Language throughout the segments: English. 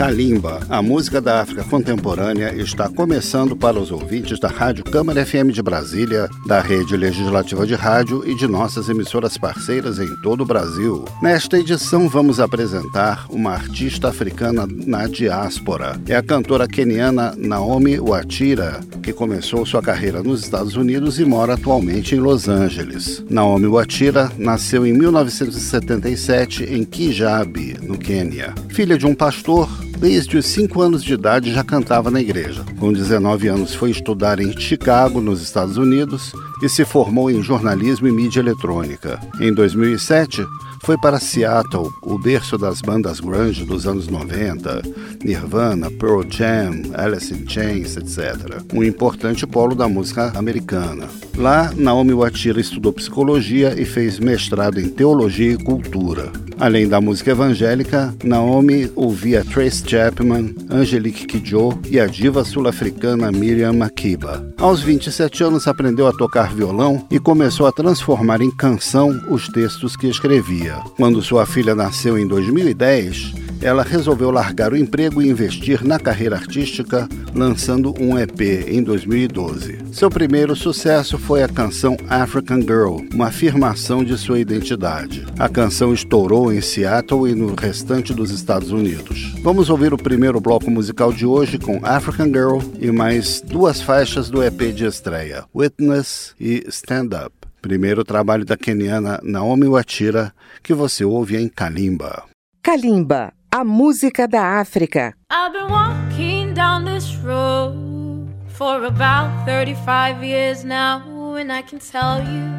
Kalimba, a música da África contemporânea, está começando para os ouvintes da Rádio Câmara FM de Brasília, da Rede Legislativa de Rádio e de nossas emissoras parceiras em todo o Brasil. Nesta edição, vamos apresentar uma artista africana na diáspora. É a cantora keniana Naomi Watira, que começou sua carreira nos Estados Unidos e mora atualmente em Los Angeles. Naomi Watira nasceu em 1977 em Kijabe, no Quênia. Filha de um pastor, Desde os 5 anos de idade já cantava na igreja. Com 19 anos foi estudar em Chicago, nos Estados Unidos, e se formou em jornalismo e mídia eletrônica. Em 2007, foi para Seattle, o berço das bandas grunge dos anos 90, Nirvana, Pearl Jam, Alice in Chains, etc. Um importante polo da música americana. Lá, Naomi Watira estudou psicologia e fez mestrado em teologia e cultura. Além da música evangélica, Naomi ouvia Trace Chapman, Angelique Kidjo e a diva sul-africana Miriam Makeba. Aos 27 anos aprendeu a tocar violão e começou a transformar em canção os textos que escrevia. Quando sua filha nasceu em 2010, ela resolveu largar o emprego e investir na carreira artística, lançando um EP em 2012. Seu primeiro sucesso foi a canção African Girl, uma afirmação de sua identidade. A canção estourou em Seattle e no restante dos Estados Unidos. Vamos ouvir o primeiro bloco musical de hoje com African Girl e mais duas faixas do EP de estreia, Witness e Stand Up. Primeiro trabalho da keniana Naomi Watira, que você ouve em Kalimba. Kalimba, a música da África. I've been walking down this road for about 35 years now, and I can tell you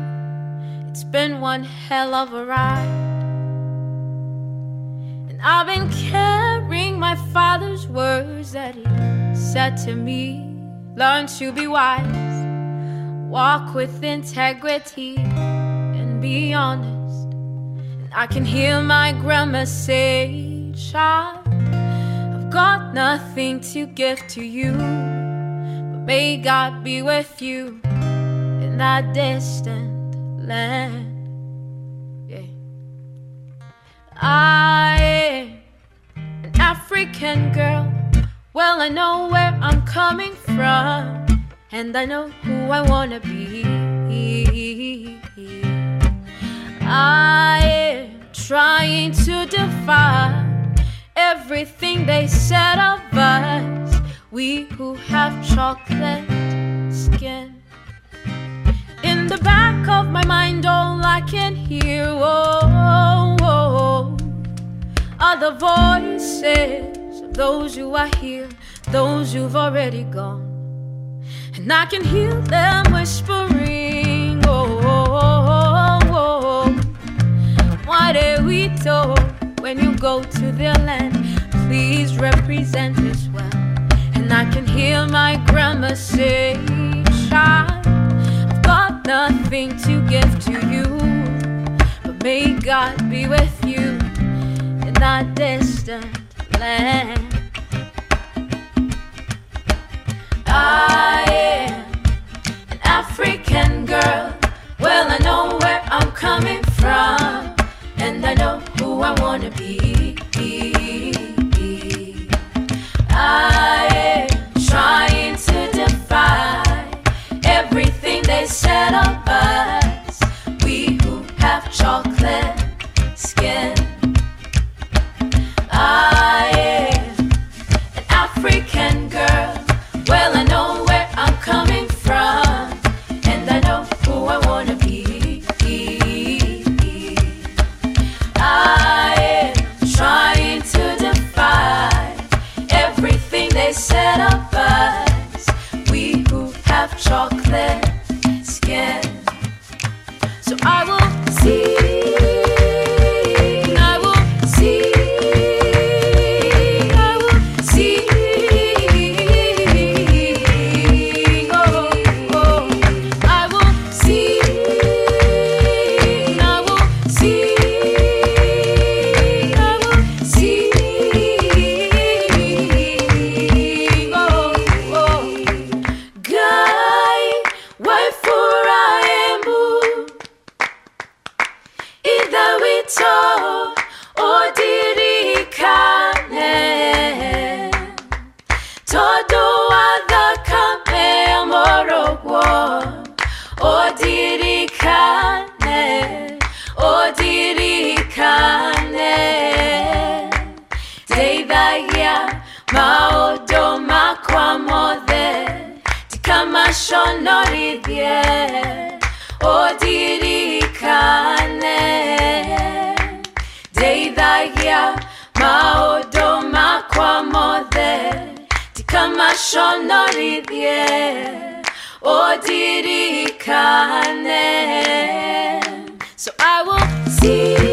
it's been one hell of a ride. And I've been carrying my father's words that he said to me learn to be wise, walk with integrity, and be honest. And I can hear my grandma say, Child, I've got nothing to give to you, but may God be with you in that distant land. Yeah. I am an African girl. Well, I know where I'm coming from, and I know who I wanna be. I am trying to defy everything they said of us. We who have chocolate skin. In the back of my mind, all I can hear oh, oh, are the voices of those who are here, those who've already gone. And I can hear them whispering, oh, oh, oh, oh. oh. What are we told when you go to their land? Please represent us well. And I can hear my grandma say, Child, I've got nothing to give to you. But may God be with you in that distant land. I wanna be. I am trying to defy everything they said maundu makwa mothe ti kamaconorithie ũndirikane ndeithagia maundu makwa mothe ti kamaconorithie ũndirikane so i will see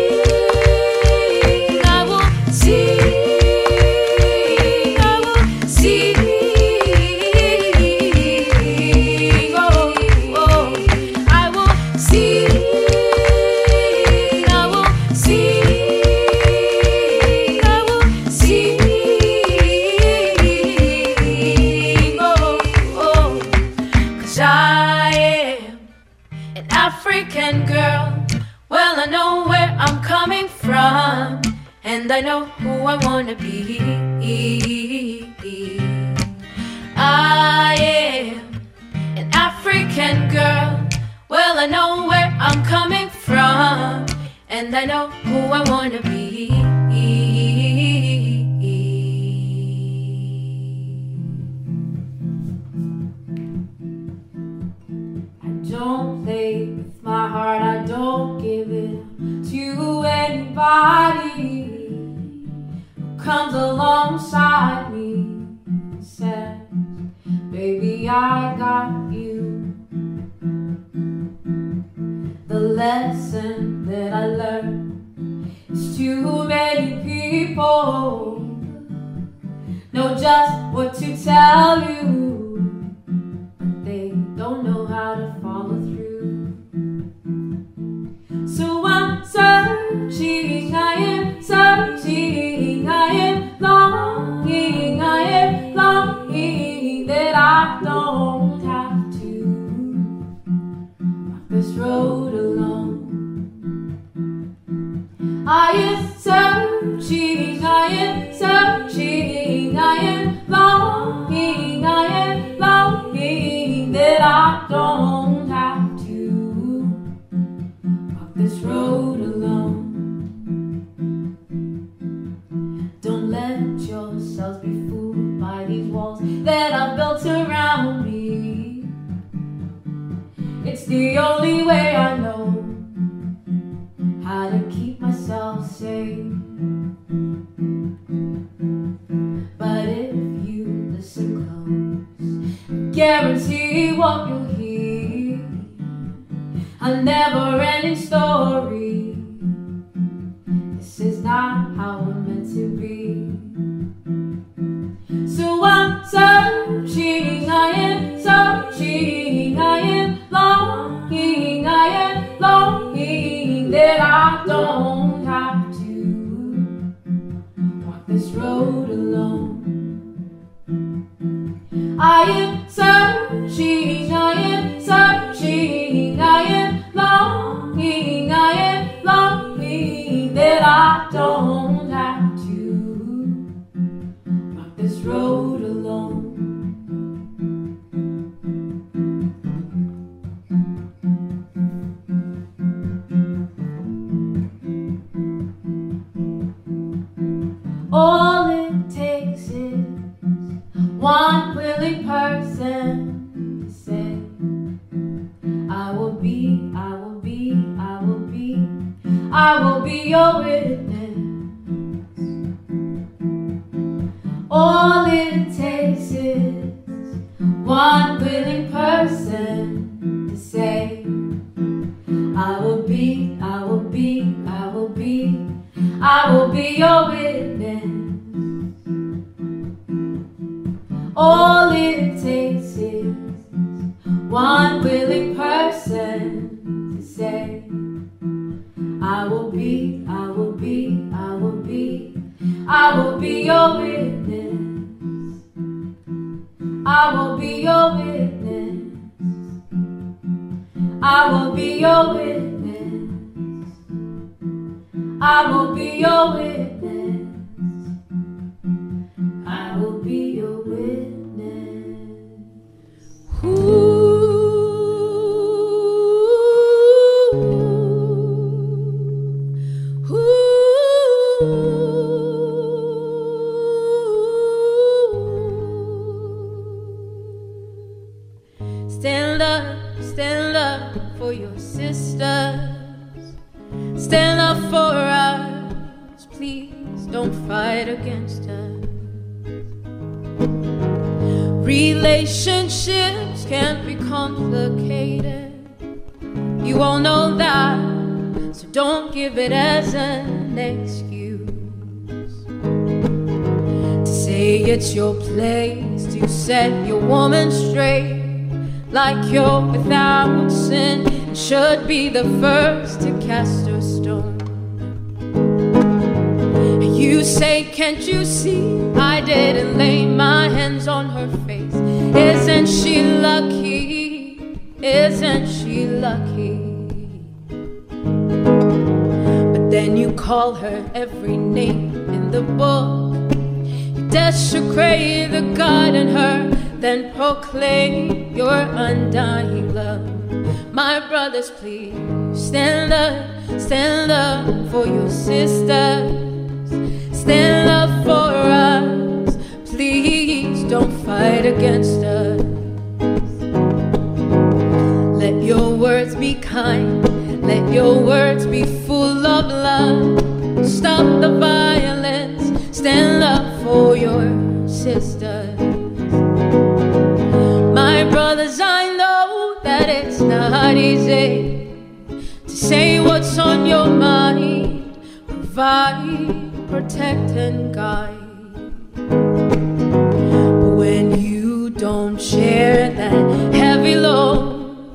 and I know who I wanna be. I am an African girl. Well, I know where I'm coming from, and I know who I wanna be. I don't play with my heart, I don't give it to anybody comes alongside me and says, Baby, I got you. The lesson that I learned is too many people know just what to tell you, but they don't know how to one. Without sin should be the first to cast a stone. You say, Can't you see? I didn't lay my hands on her face. Isn't she lucky? Isn't she lucky? But then you call her every name in the book. You desecrate the God in her then proclaim your undying love. My brothers, please stand up, stand up for your sisters, stand up for us. Please don't fight against us. Let your words be kind, let your words be full of love. Stop the violence, stand up for your sisters brothers, I know that it's not easy to say what's on your mind, provide, protect, and guide. But when you don't share that heavy load,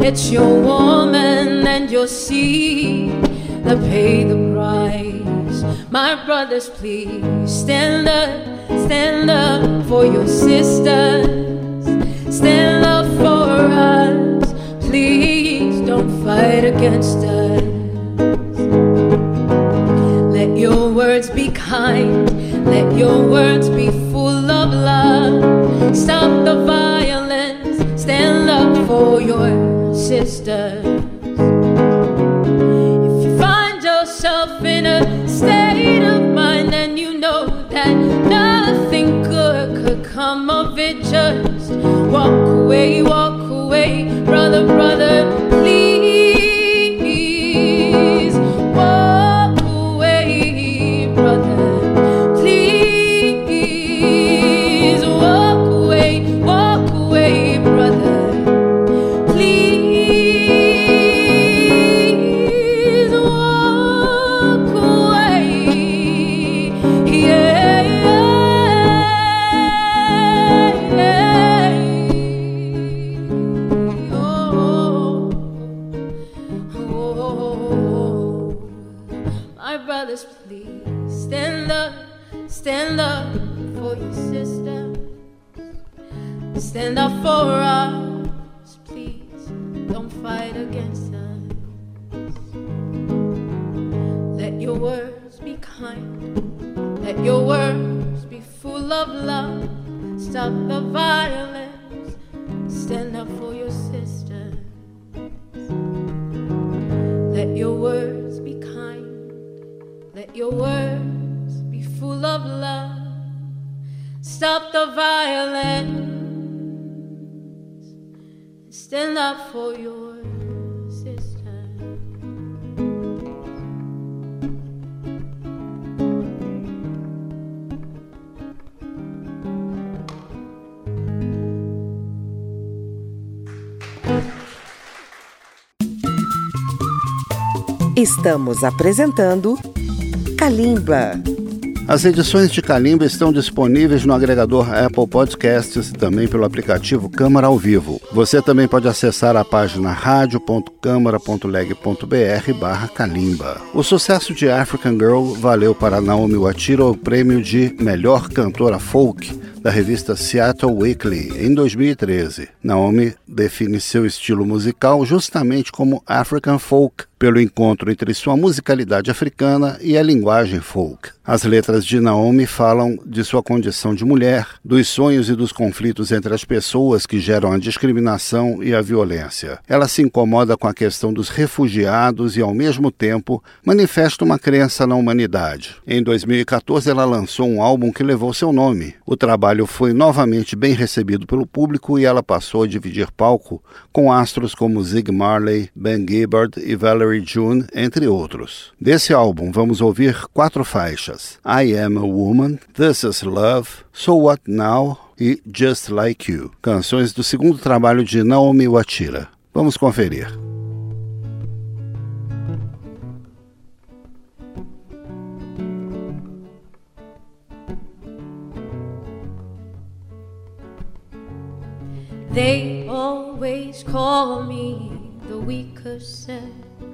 it's your woman and your seed that pay the price. My brothers, please stand up, stand up for your sisters stand up for us. Please don't fight against us. Let your words be kind, let your words be full of love. Stop the violence, stand up for your sisters. If you find yourself in a state of mind and you know that nothing good could come of it, just Walk away, walk Estamos apresentando Kalimba. As edições de Kalimba estão disponíveis no agregador Apple Podcasts e também pelo aplicativo Câmara ao Vivo. Você também pode acessar a página radio.câmara.leg.br barra Kalimba. O sucesso de African Girl valeu para Naomi Watiro o prêmio de melhor cantora folk da revista Seattle Weekly em 2013. Naomi define seu estilo musical justamente como African folk pelo encontro entre sua musicalidade africana e a linguagem folk. As letras de Naomi falam de sua condição de mulher, dos sonhos e dos conflitos entre as pessoas que geram a discriminação e a violência. Ela se incomoda com a questão dos refugiados e, ao mesmo tempo, manifesta uma crença na humanidade. Em 2014, ela lançou um álbum que levou seu nome. O trabalho foi novamente bem recebido pelo público e ela passou a dividir palco com astros como Zig Marley, Ben Gibbard e Valerie June, entre outros. Desse álbum, vamos ouvir quatro faixas: I Am a Woman, This Is Love, So What Now e Just Like You, canções do segundo trabalho de Naomi Watira. Vamos conferir. They always call me the weaker sex,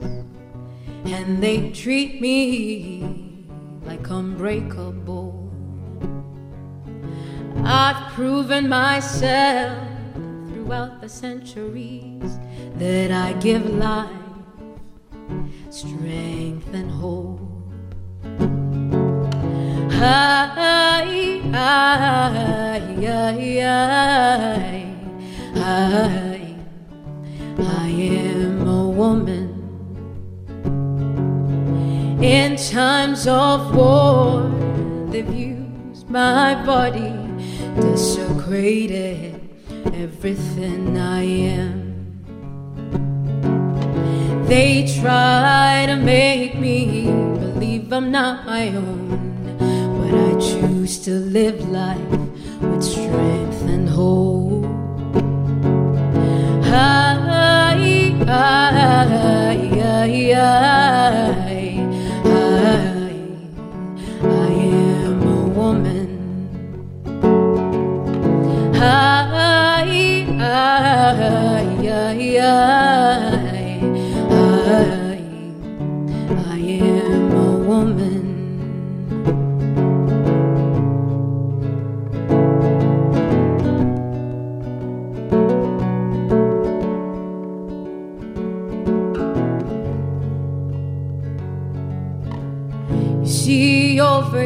and they treat me like unbreakable. I've proven myself throughout the centuries that I give life, strength, and hope. I, I, I, I, I, I am a woman. In times of war, they've used my body, desecrated everything I am. They try to make me believe I'm not my own, but I choose to live life with strength and hope. I, I, I, I,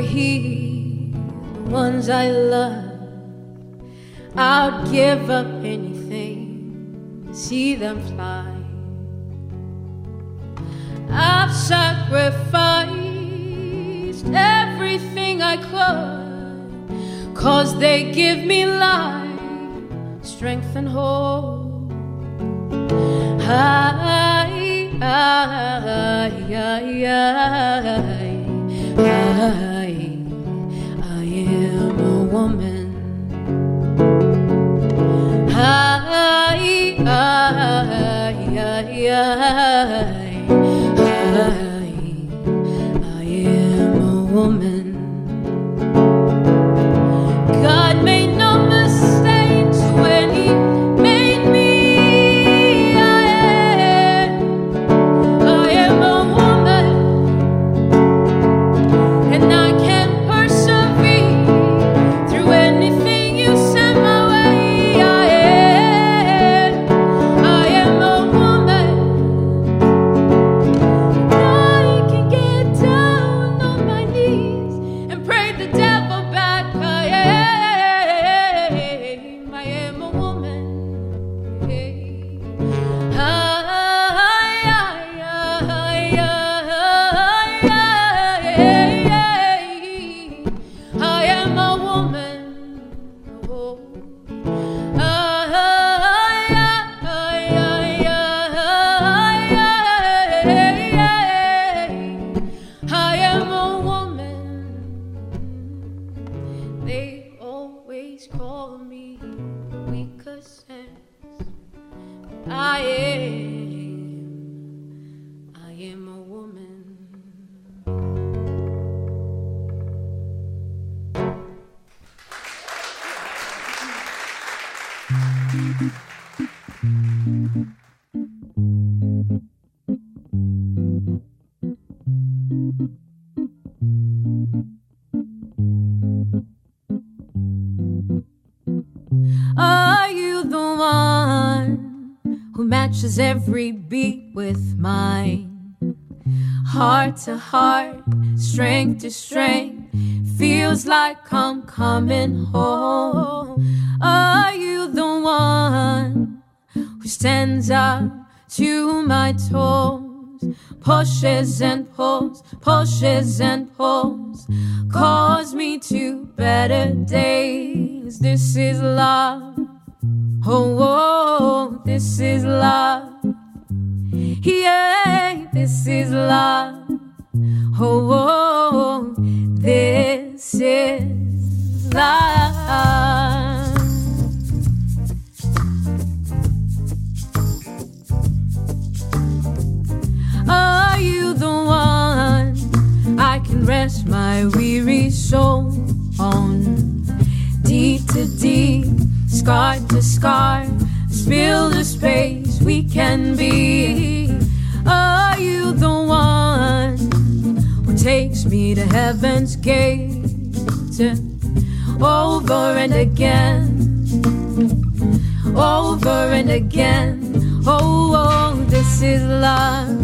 here the ones I love. I'd give up anything to see them fly. I've sacrificed everything I could, cause they give me life, strength, and hope. I, I, I, I, I, I am a woman. I, I, I, I, I, every beat with mine? heart to heart, strength to strength. Feels like I'm coming home. Are you the one who stands up to my toes? Pushes and pulls, pushes and pulls, calls me to better days. This is love. Oh, oh this is love. Yeah, this is love. Oh, oh this is love. Are you the one I can rest my weary soul on? Deep to deep, scar to scar, spill the space we can be. Are you the one who takes me to heaven's gate over and again, over and again? Oh, oh this is love.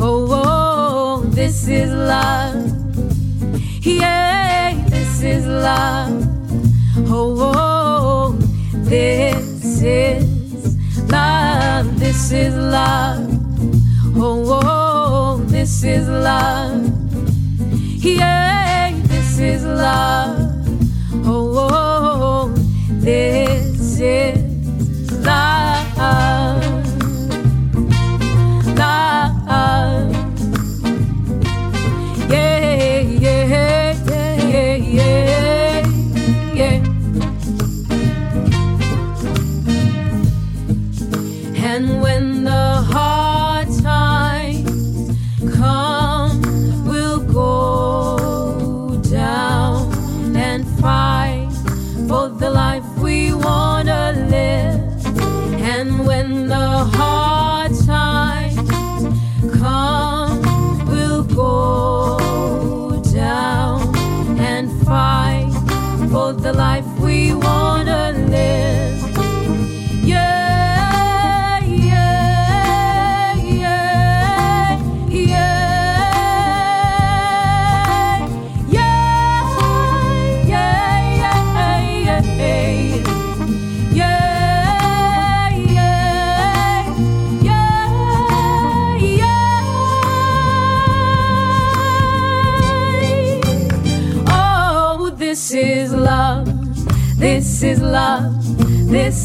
Oh, oh, this is love. Yeah, this is love. Oh, oh, this is love. This is love. Oh, oh, this is love. Yeah, this is love. Oh, oh this is love. This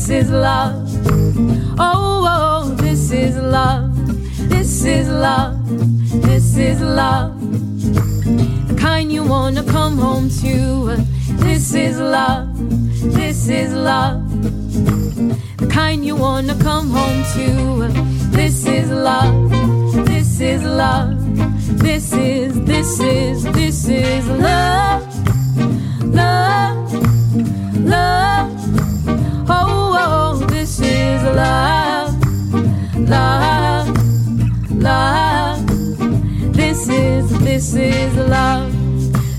This is love. Oh, oh, oh, this is love. This is love. This is love. The kind you wanna come home to. This is love. This is love. The kind you wanna come home to. This is love. This is love. This is, this is, this is love. Love love. Is, this is love.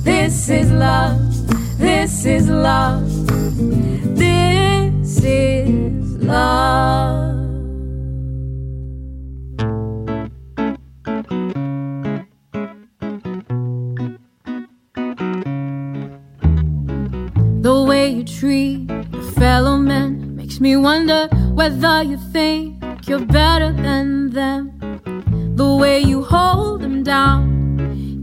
This is love. This is love. This is love. The way you treat your fellow men makes me wonder whether you think you're better than them. The way you hold them down,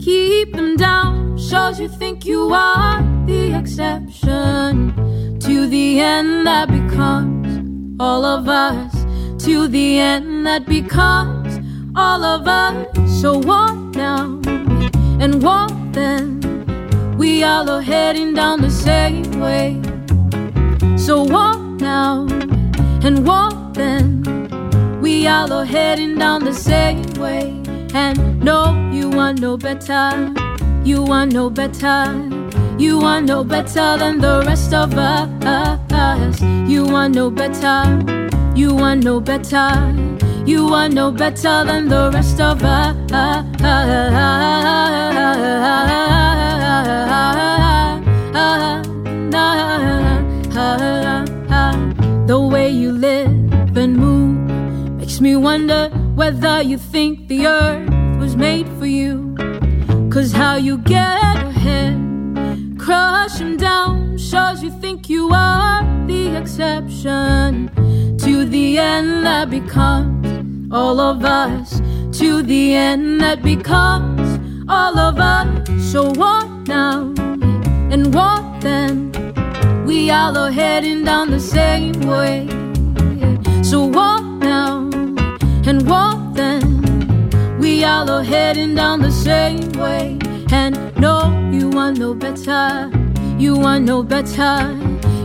keep them down, shows you think you are the exception. To the end that becomes all of us, to the end that becomes all of us. So what now and what then? We all are heading down the same way. So walk now and walk then. We all are heading down the same way. And no, you want no better. You want no better. You want no better than the rest of us. You want no better. You want no better. You want no better than the rest of us. The way you live and move makes me wonder whether you think the earth was made for you. Cause how you get ahead. Crush them down, shows you think you are the exception. To the end that becomes all of us. To the end that becomes all of us. So what now? And what then? We all are heading down the same way. So what now? And what then? We all are heading down the same way. And no, you are no better. You are no better.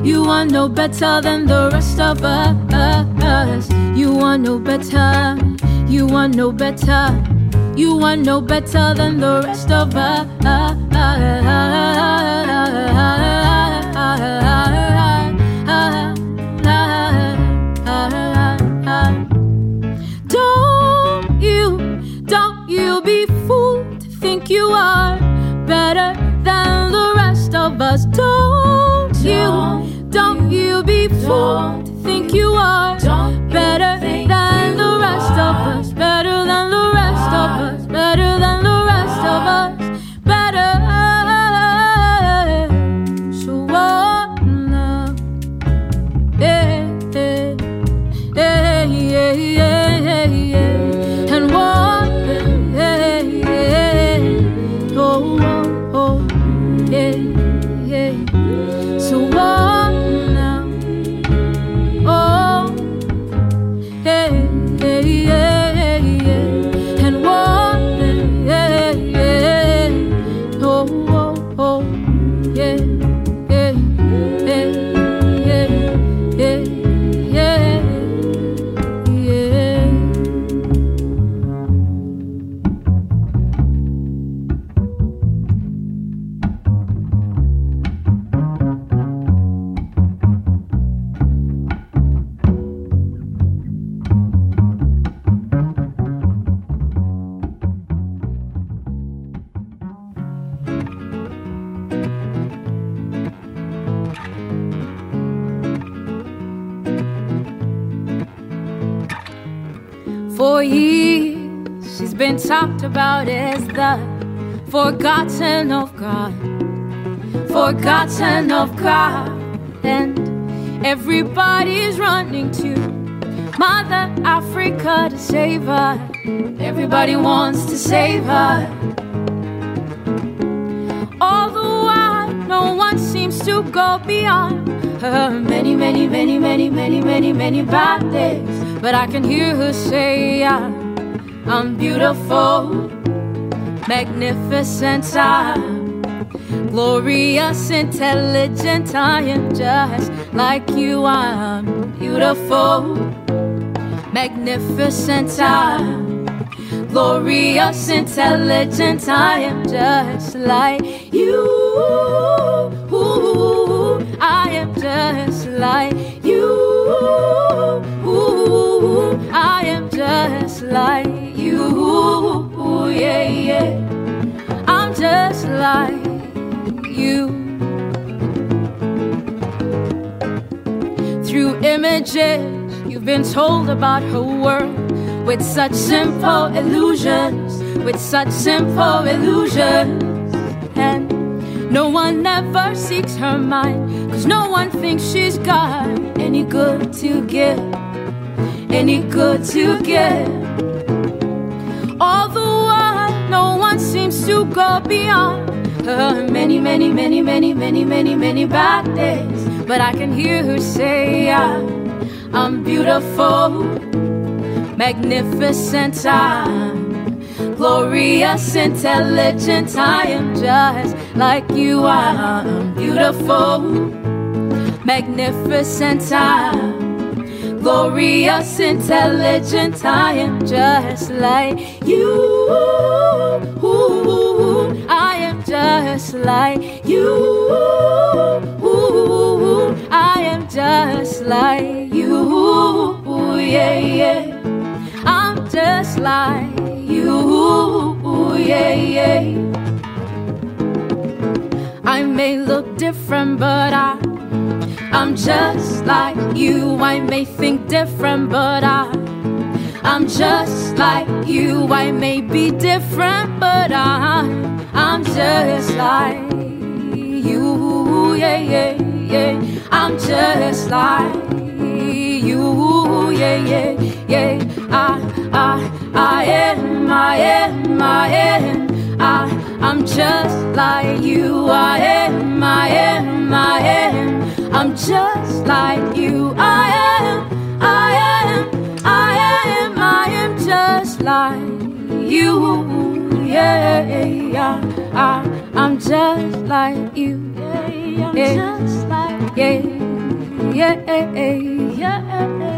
You are no better than the rest of us. You are no better. You are no better. You are no better than the rest of us. Everybody wants to save her. All the while, no one seems to go beyond her many, many, many, many, many, many, many bad days. But I can hear her say, "I- I'm beautiful, magnificent, I'm glorious, intelligent. I am just like you, I'm beautiful, magnificent, I'm glorious, intelligent. I am just like you. I am just like you. I am just like you. Yeah, yeah. I'm just like you. Through images, you've been told about her world with such simple illusions, with such simple illusions. And no one ever seeks her mind, cause no one thinks she's got any good to give, any good to give. All the while, no one seems to go beyond her many, many, many, many, many, many, many bad days. But I can hear her say, "I- I'm beautiful, magnificent, I'm glorious, intelligent. I am just like you. I'm beautiful, magnificent, I'm glorious, intelligent. I am just like you. I am just like you. I am just like. Yeah, yeah. I'm just like you. Yeah, yeah. I may look different, but I, I'm just like you. I may think different, but I, I'm just like you. I may be different, but I'm, I'm just like you. Yeah, yeah, yeah. I'm just like Yeah, yeah, yeah. I, I, I am, I am, I am. I, I'm just like you. I am, I am, I am. I'm just like you. I am, I am, I am, I am just like you. Yeah, yeah. I, I'm just like you. Yeah, I'm just like yeah, yeah, yeah.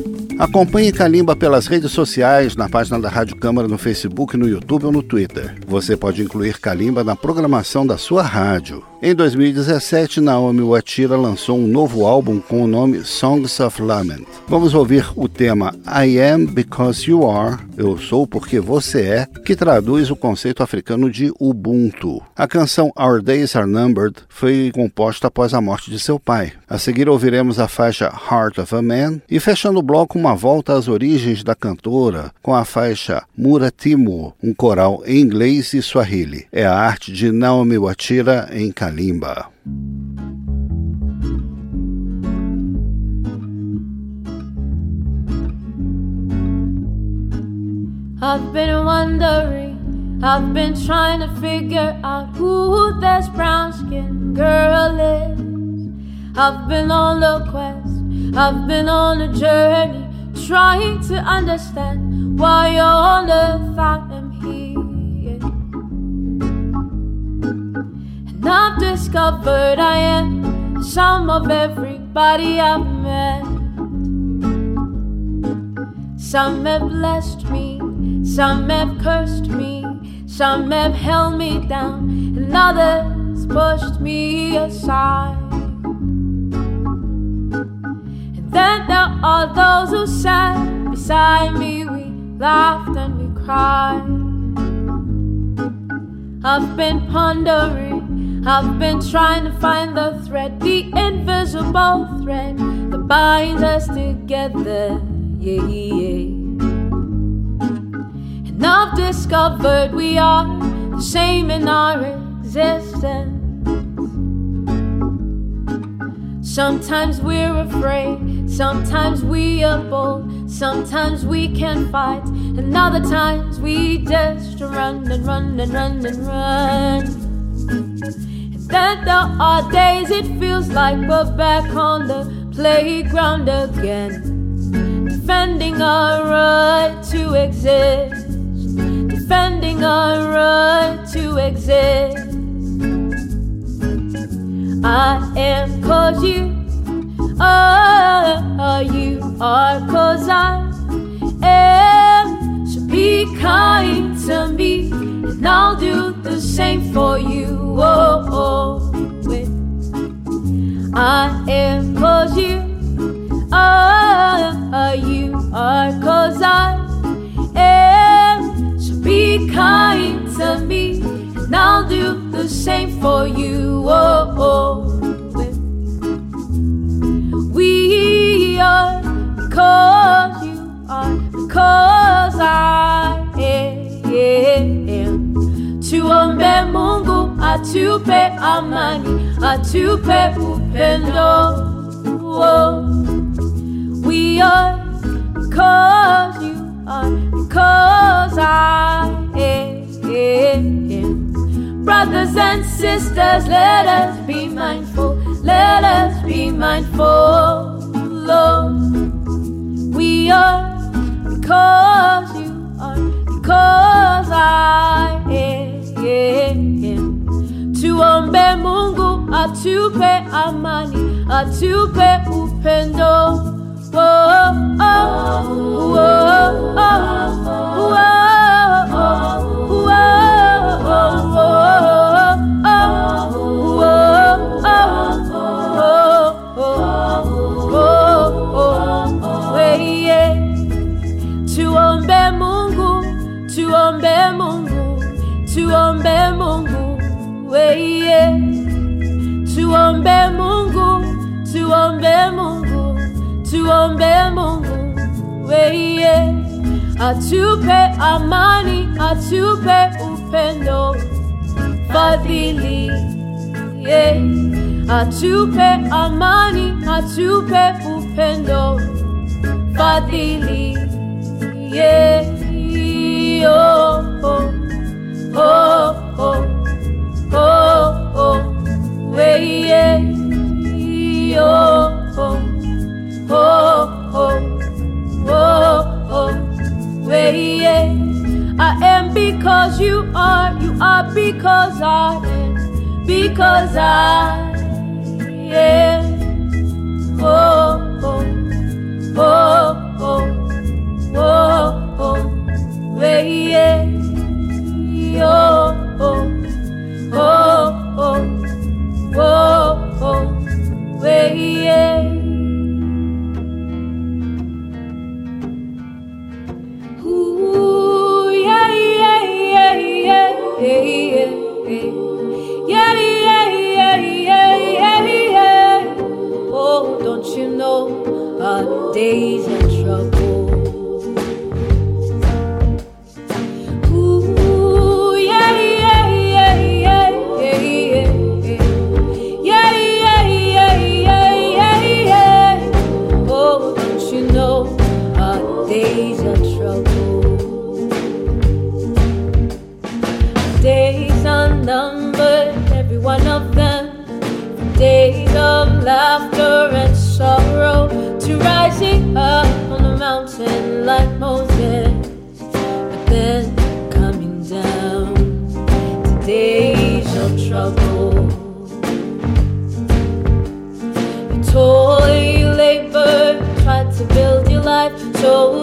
Acompanhe Kalimba pelas redes sociais, na página da Rádio Câmara no Facebook, no YouTube ou no Twitter. Você pode incluir Kalimba na programação da sua rádio. Em 2017, Naomi Watira lançou um novo álbum com o nome Songs of Lament. Vamos ouvir o tema I Am Because You Are, Eu Sou Porque Você É, que traduz o conceito africano de Ubuntu. A canção Our Days Are Numbered foi composta após a morte de seu pai. A seguir ouviremos a faixa Heart of a Man e fechando o bloco uma volta às origens da cantora com a faixa Muratimo, um coral em inglês e swahili. É a arte de Naomi Watira em Kalimba. I've been wondering, I've been trying to figure out who this brown girl is. I've been on a quest, I've been on a journey, trying to understand why on earth I am here. And I've discovered I am the sum of everybody I've met. Some have blessed me, some have cursed me, some have held me down, and others pushed me aside. Then there are those who sat beside me, we laughed and we cried. I've been pondering, I've been trying to find the thread, the invisible thread that binds us together. Yeah, yeah. And I've discovered we are the same in our existence. Sometimes we're afraid, sometimes we are bold, sometimes we can fight, and other times we just run and run and run and run. And then there are days it feels like we're back on the playground again, defending our right to exist, defending our right to exist. I am cause you Oh, are, oh, oh, you are cause I am. So be kind to me, and I'll do the same for you. Oh, oh. I am cause you are, you are cause I am. So be kind to me, and I'll do the same for you. Oh, oh. Atupe amani, atupe upendo. Oh. We are because you are, because I am. Brothers and sisters, let us be mindful, let us be mindful, Lord. We are because you are, because I am. Tuombe Mungu atupe amani, atupe upendo. Oh, oh, oh, oh, oh, oh, oh, oh. Tuombe Mungu, tuombe Mungu, weye tuombe Mungu, tuombe Mungu, tuombe Mungu weye atupe amani, atupe upendo, fadhili yeah. Atupe amani, atupe upendo, fadhili yeah. Oh, oh, oh, oh oh, oh, hey, yeah, oh, oh, oh, oh, oh, oh, hey, yeah. I am because you are, you are because I am, because I am, oh, oh, oh, oh, oh, oh, hey, yeah. days so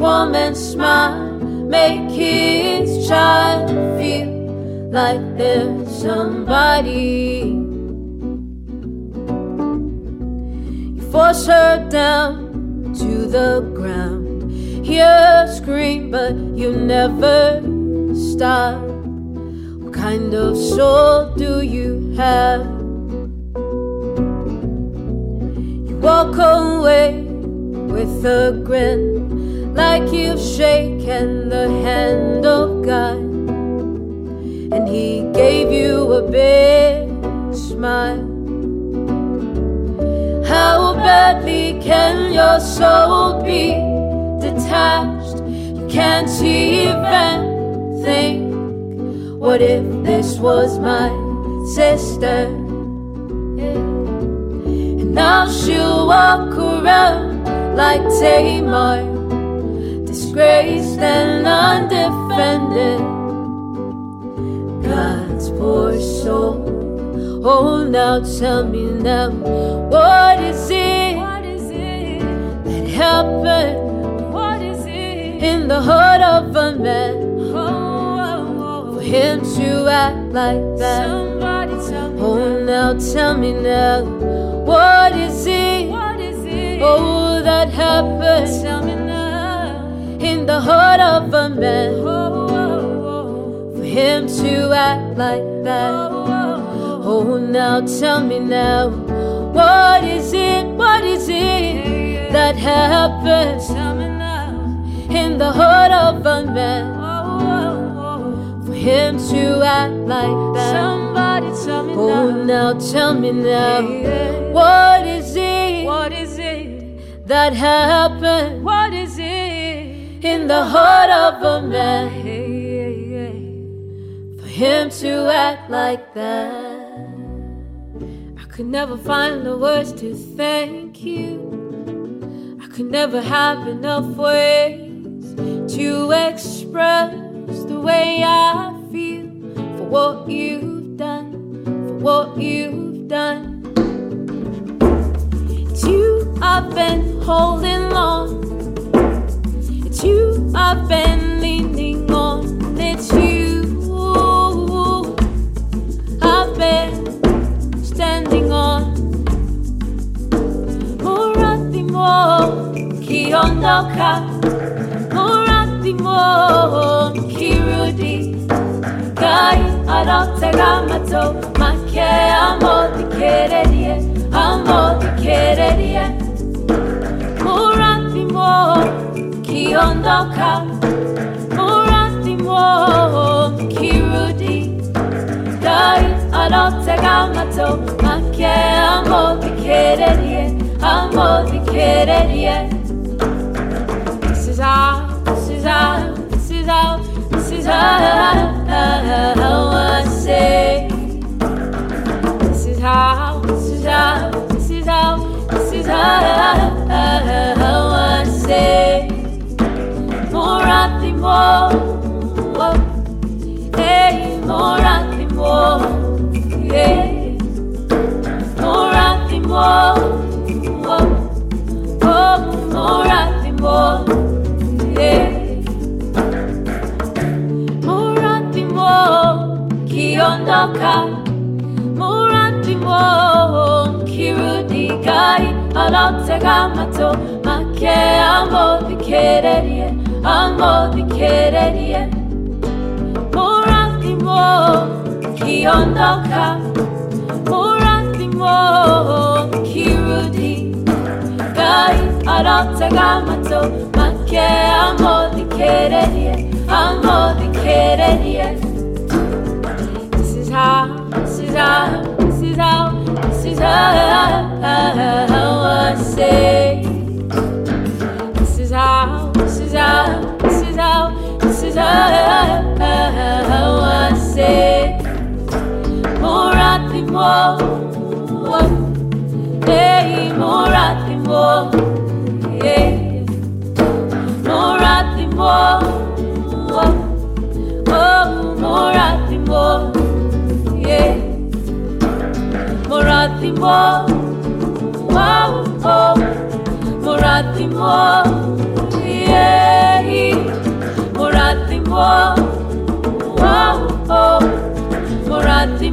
woman smile, make his child feel like there's somebody. You force her down to the ground. Hear her scream, but you never stop. What kind of soul do you have? You walk away with a grin, like you've shaken the hand of God, and He gave you a big smile. How badly can your soul be detached? You can't even think. What if this was my sister? And now she'll walk around like Tamar, disgraced and undefended. God's poor soul. Oh, now tell me now, what is it, what is it that happened? What is it in the heart of a man oh, oh, oh. for him to act like that? Somebody tell me oh, now. now tell me now, what is it? What is it? Oh, that happened. Tell me now. In the heart of a man, for him to act like that. Oh, now tell me now, what is it, what is it that happens in the heart of a man? For him to act like that. Somebody tell me oh, now. now tell me now, what is it, what is it that happens? In the heart of a man? For him to act like that I could never find the words to thank you. I could never have enough ways to express the way I feel for what you've done, for what you've done. It's you I've been holding on, it's you I've been leaning on, it's you. I've been standing on Muratimo kiondoka Muratimo kirudi Kai arotega mato Make amo dikererie Amo dikererie Muratimo kiondoka Muratimo Kai anotega mato ma che amo di quererie amo di quererie This is how, this is how, this is how, this is how, I say. This is how, this is how, this is how, this is how I say more, hey, more at more yeah. Ukiondoka muratimo kirudi gai aratagamato make amo querería, amor de querería. This is how, this is how, this is how, this is how I say. This is how, this is how, this is how, this is how I say. Morati mo, hey, morati mo, yeah. Morati mo, oh, morati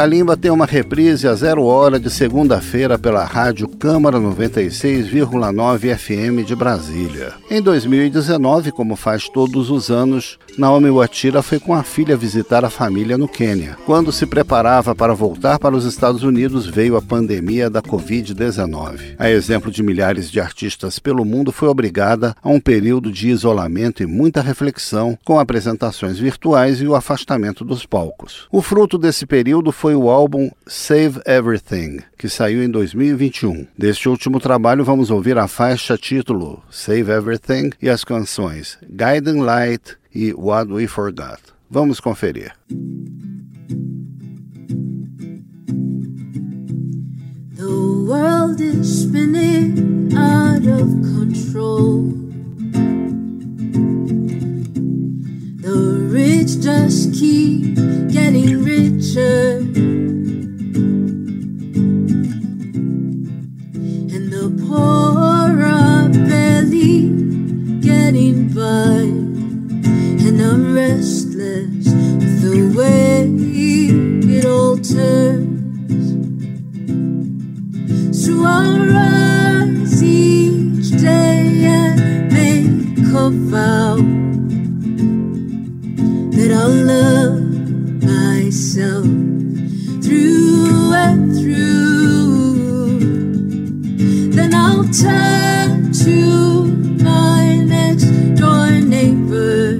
Kalimba tem uma reprise a zero hora de segunda-feira pela Rádio Câmara 96,9 FM de Brasília. Em 2019, como faz todos os anos, Naomi Watira foi com a filha visitar a família no Quênia. Quando se preparava para voltar para os Estados Unidos, veio a pandemia da Covid-19. A exemplo de milhares de artistas pelo mundo, foi obrigada a um período de isolamento e muita reflexão, com apresentações virtuais e o afastamento dos palcos. O fruto desse período foi o álbum Save Everything, que saiu em 2021. Deste último trabalho, vamos ouvir a faixa título Save Everything e as canções Guiding Light e What We Forgot. Vamos conferir. The world is spinning out of control. The rich just keep getting richer. And the poor are barely getting by. And I'm restless with the way it all turns. So I'll rise each day and make a vow I'll love myself through and through. Then I'll turn to my next door neighbor,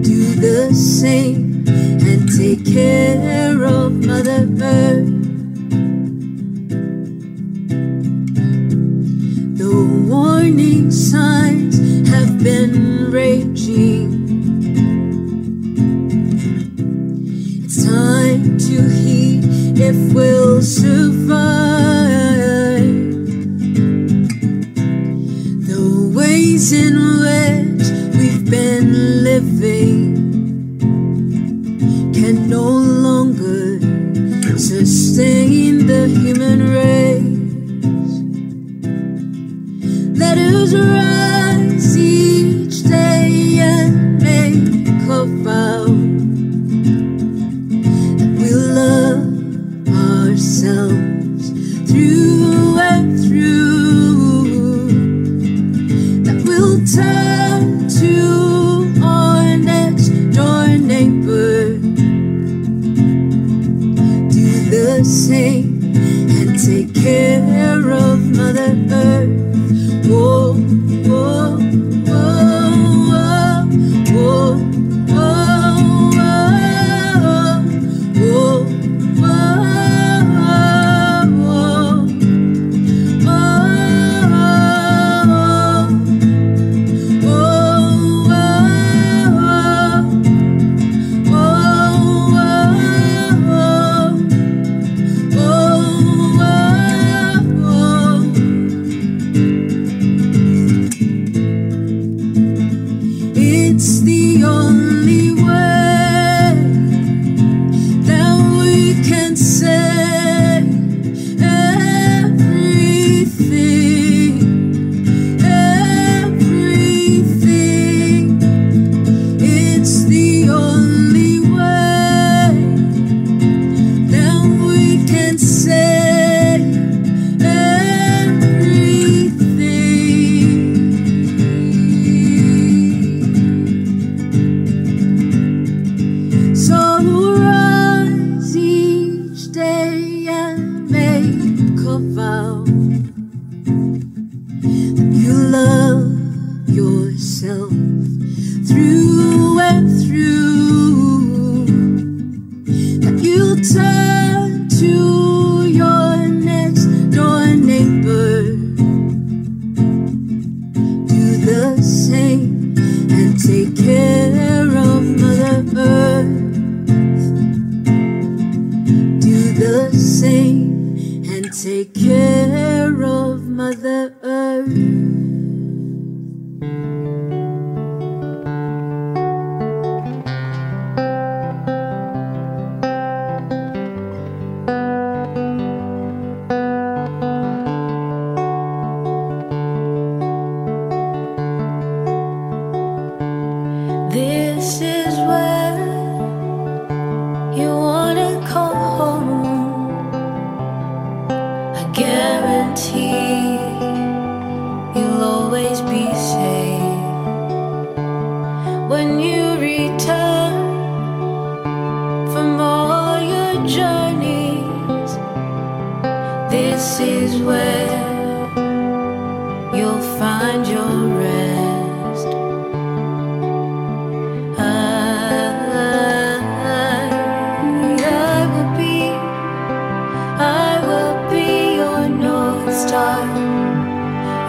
do the same, and take care of Mother Earth. The warning signs have been raging. Heed if we'll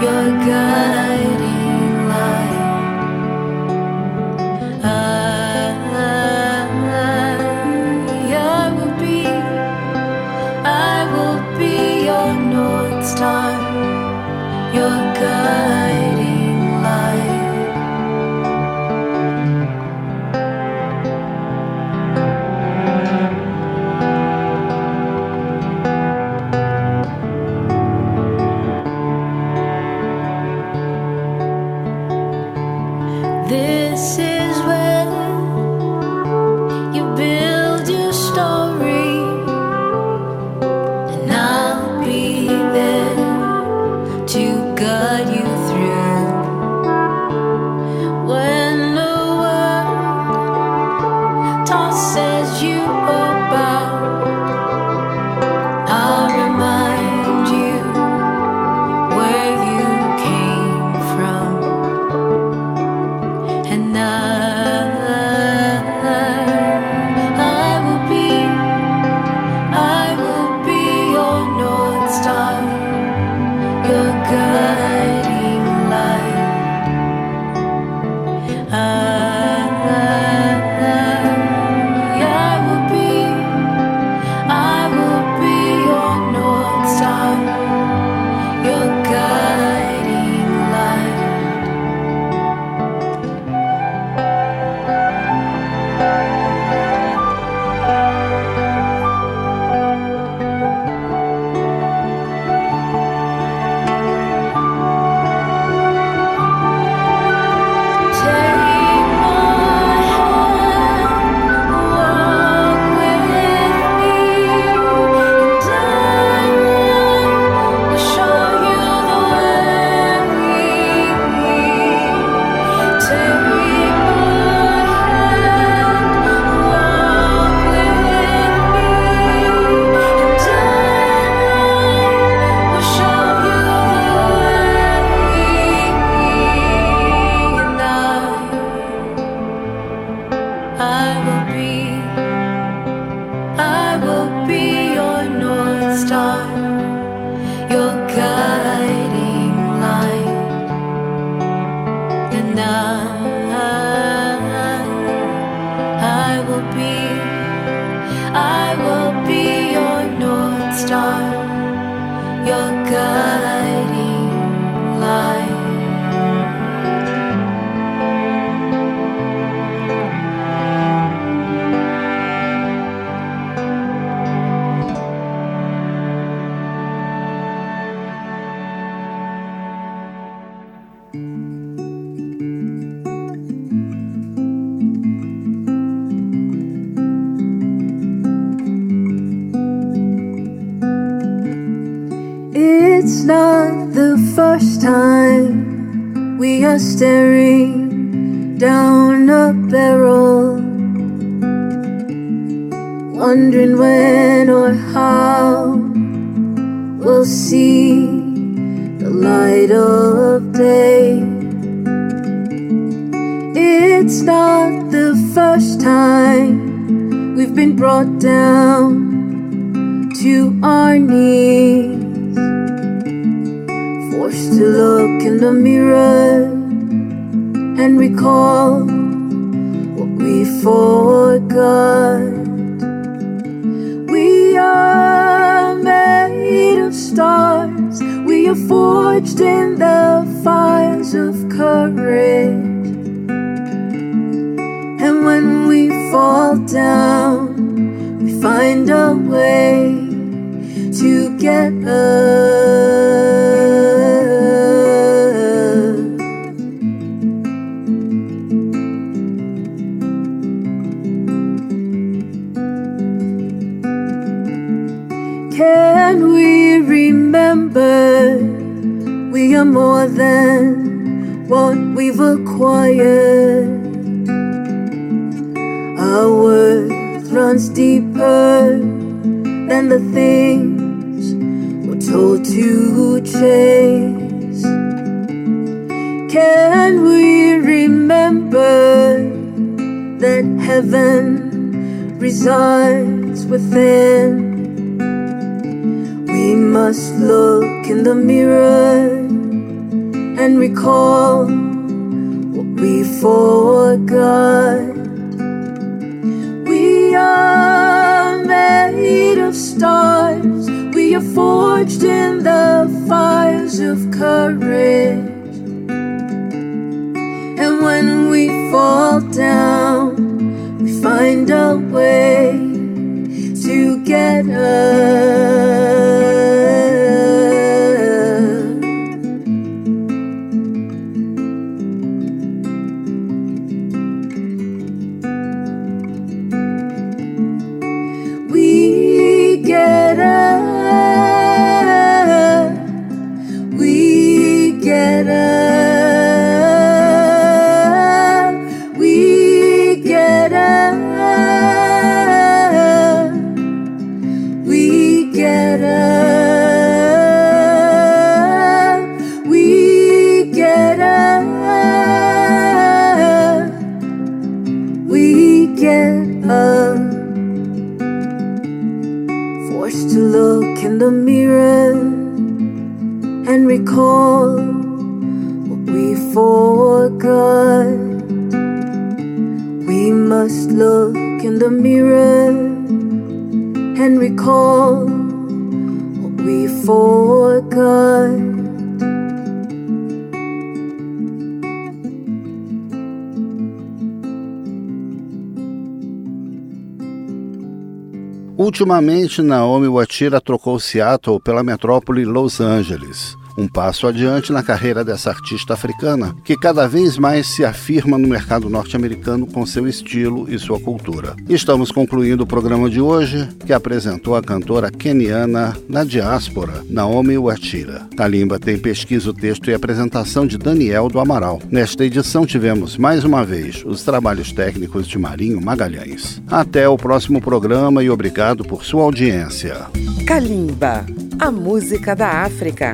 your guide. forced to look in the mirror and recall what we forgot. We are made of stars, we are forged in the fires of courage. And when we fall down, we find a way to get up. Acquired. Our worth runs deeper than the things we're told to chase. Can we remember that heaven resides within? We must look in the mirror and recall we forgot. We are made of stars, we are forged in the fires of courage. And when we fall down, we find a way to get up. Ultimamente, Naomi Watira trocou Seattle pela metrópole Los Angeles um passo adiante na carreira dessa artista africana, que cada vez mais se afirma no mercado norte-americano com seu estilo e sua cultura. Estamos concluindo o programa de hoje, que apresentou a cantora keniana na diáspora, Naomi Watira. Kalimba tem pesquisa, o texto e apresentação de Daniel do Amaral. Nesta edição tivemos mais uma vez os trabalhos técnicos de Marinho Magalhães. Até o próximo programa e obrigado por sua audiência. Kalimba, a música da África